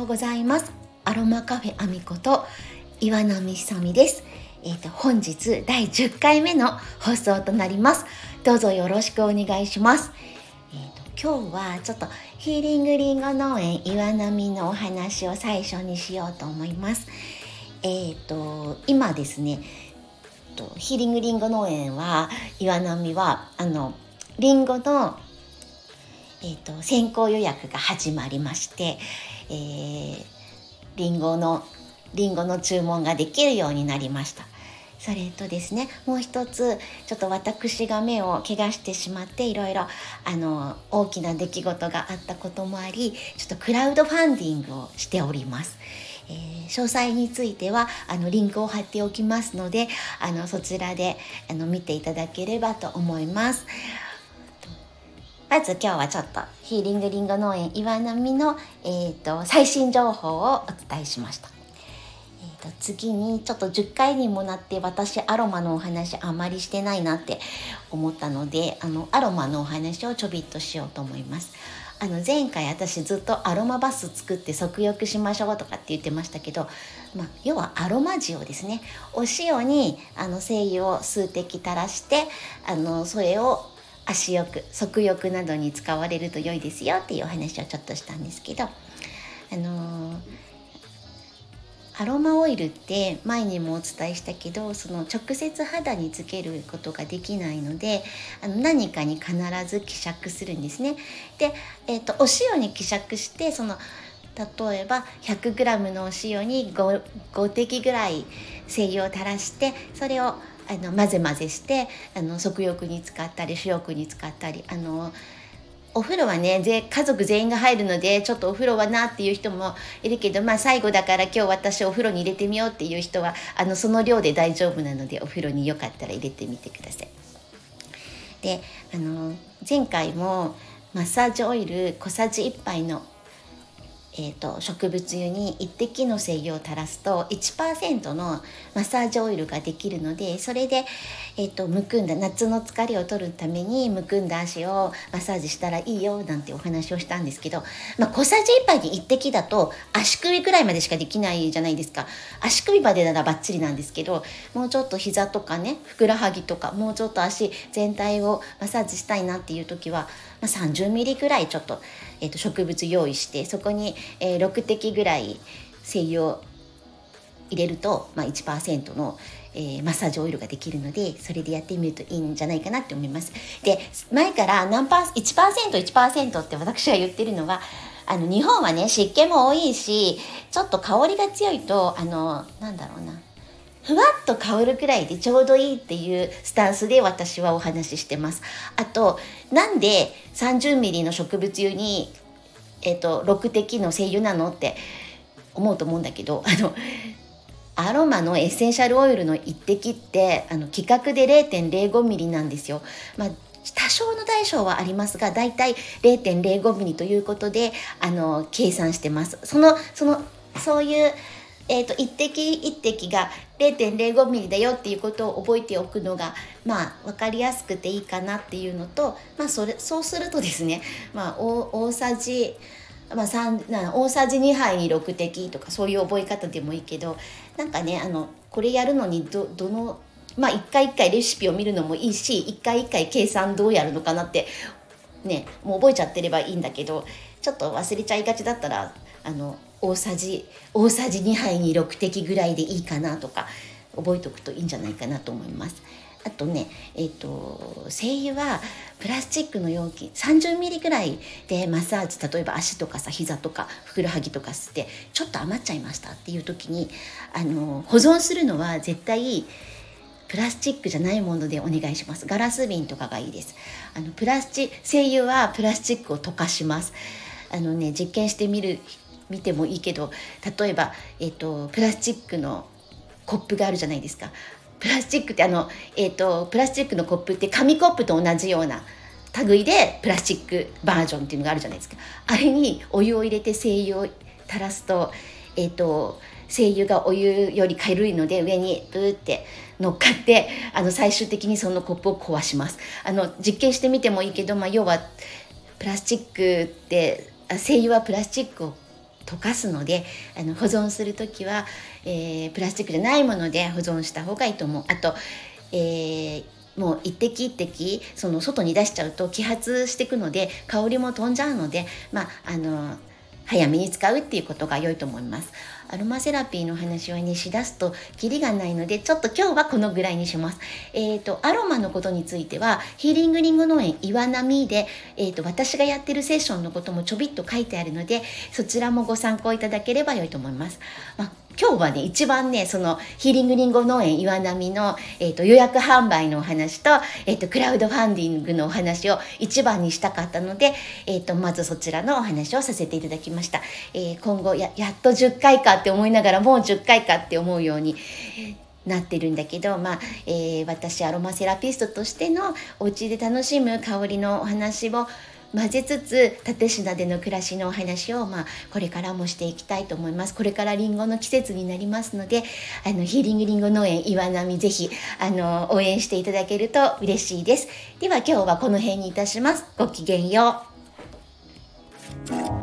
ようございます。アロマカフェアミこと岩波久美です。えっ、ー、と本日第10回目の放送となります。どうぞよろしくお願いします。えーと、今日はちょっとヒーリングリンゴ農園岩波のお話を最初にしようと思います。えっ、ー、と今ですねヒーリングリンゴ農園は岩波はあのリンゴのえーと、先行予約が始まりまして、えー、リンゴのリンゴの注文ができるようになりました。それとですねもう一つちょっと私が目を怪我してしまっていろいろあの大きな出来事があったこともありちょっとクラウドファンディングをしております。えー、詳細についてはあのリンクを貼っておきますのであのそちらであの見ていただければと思います。まず今日はちょっとヒーリングリンゴ農園岩波の、えーと、最新情報をお伝えしました。えーと、次にちょっと10回にもなって私アロマのお話あまりしてないなって思ったのであのアロマのお話をちょびっとしようと思います。あの前回私ずっとアロマバス作って足浴しましょうとかって言ってましたけど、まあ、要はアロマ塩ですねお塩にあの精油を数滴垂らしてあのそれを足浴足浴などに使われると良いですよっていうお話をちょっとしたんですけどあのー、アロマオイルって前にもお伝えしたけどその直接肌につけることができないのであの何かに必ず希釈するんですね。で、えーと、お塩に希釈してその例えば 100g のお塩に 5, 5滴ぐらい精油を垂らしてそれをあの混ぜ混ぜしてあの足浴に使ったり主浴に使ったりあのお風呂はね家族全員が入るのでちょっとお風呂はなっていう人もいるけどまあ最後だから今日私お風呂に入れてみようっていう人はあのその量で大丈夫なのでお風呂によかったら入れてみてください。であの前回もマッサージオイル小さじ1杯のえーと、植物油に1滴の精油を垂らすと1%のマッサージオイルができるのでそれで、えーと、むくんだ夏の疲れを取るためにむくんだ足をマッサージしたらいいよなんてお話をしたんですけど、まあ、小さじ1杯に1滴だと足首くらいまでしかできないじゃないですか。足首までならバッチリなんですけどもうちょっと膝とかねふくらはぎとかもうちょっと足全体をマッサージしたいなっていう時は、まあ、30ミリぐらいちょっと,、えーと植物用意してそこにえー、6滴ぐらい精油を入れると、まあ、1%の、えー、マッサージオイルができるのでそれでやってみるといいんじゃないかなって思います。で前から何パー 1%1% って私は言ってるのはあの日本はね湿気も多いしちょっと香りが強いとあのなんだろうなふわっと香るくらいでちょうどいいっていうスタンスで私はお話ししてます。あとなんで 30ml の植物油にえっ、ー、と6滴の精油なのって思うと思うんだけどあのアロマのエッセンシャルオイルの1滴ってあの規格で 0.05mm なんですよ。まあ多少の大小はありますがだいたい 0.05mm ということであの計算してます。そのそのそういうえーと、一滴一滴が 0.05mm だよっていうことを覚えておくのがまあ分かりやすくていいかなっていうのと、まあ、それそうするとですね、まあ、大さじまあ、3大さじ2杯に6滴とかそういう覚え方でもいいけどなんかねあのこれやるのにどどのまあ一回一回レシピを見るのもいいし一回一回計算どうやるのかなってねもう覚えちゃってればいいんだけどちょっと忘れちゃいがちだったらあの大さじ大さじ2杯に6滴ぐらいでいいかなとか覚えておくといいんじゃないかなと思います。あとね、えっ、ー、と精油はプラスチックの容器30ミリぐらいでマッサージ例えば足とかさ膝とかふくらはぎとか吸ってちょっと余っちゃいましたっていう時にあの保存するのは絶対プラスチックじゃないものでお願いします。ガラス瓶とかがいいです。あのプラスチ精油はプラスチックを溶かします。あのね実験してみる見てもいいけど例えば、えーと、プラスチックのコップがあるじゃないですか。プラスチックってあの、えーと、プラスチックのコップって紙コップと同じような類でプラスチックバージョンっていうのがあるじゃないですか。あれにお湯を入れて精油を垂らすと,、えーと、精油がお湯より軽いので上にブーって乗っかってあの最終的にそのコップを壊します。あの実験してみてもいいけど、まあ、要はプラスチックって精油はプラスチックを溶かすのであの保存する時は、えー、プラスチックじゃないもので保存した方がいいと思う。あと、えーもう一滴一滴その外に出しちゃうと揮発していくので香りも飛んじゃうのでまああの早めに使うっていうことが良いと思います。アロマセラピーの話はねしだすとキリがないのでちょっと今日はこのぐらいにします。えっ、ー、とアロマのことについてはヒーリングリング農園岩波で、えーと、私がやってるセッションのこともちょびっと書いてあるのでそちらもご参考いただければ良いと思います。まあ今日はね、一番ね、そのヒーリングリンゴ農園岩波の、えーと、予約販売のお話と、えーと、クラウドファンディングのお話を一番にしたかったので、えーと、まずそちらのお話をさせていただきました。えー、今後や、やっと10回かって思いながら、もう10回かって思うように、なってるんだけど、まあえー、私アロマセラピストとしてのお家で楽しむ香りのお話を混ぜつつ蓼科での暮らしのお話を、まあ、これからもしていきたいと思います。これからりんごの季節になりますのであのヒーリングりんご農園岩波ぜひあの応援していただけると嬉しいです。では今日はこの辺にいたします。ごきげんよう。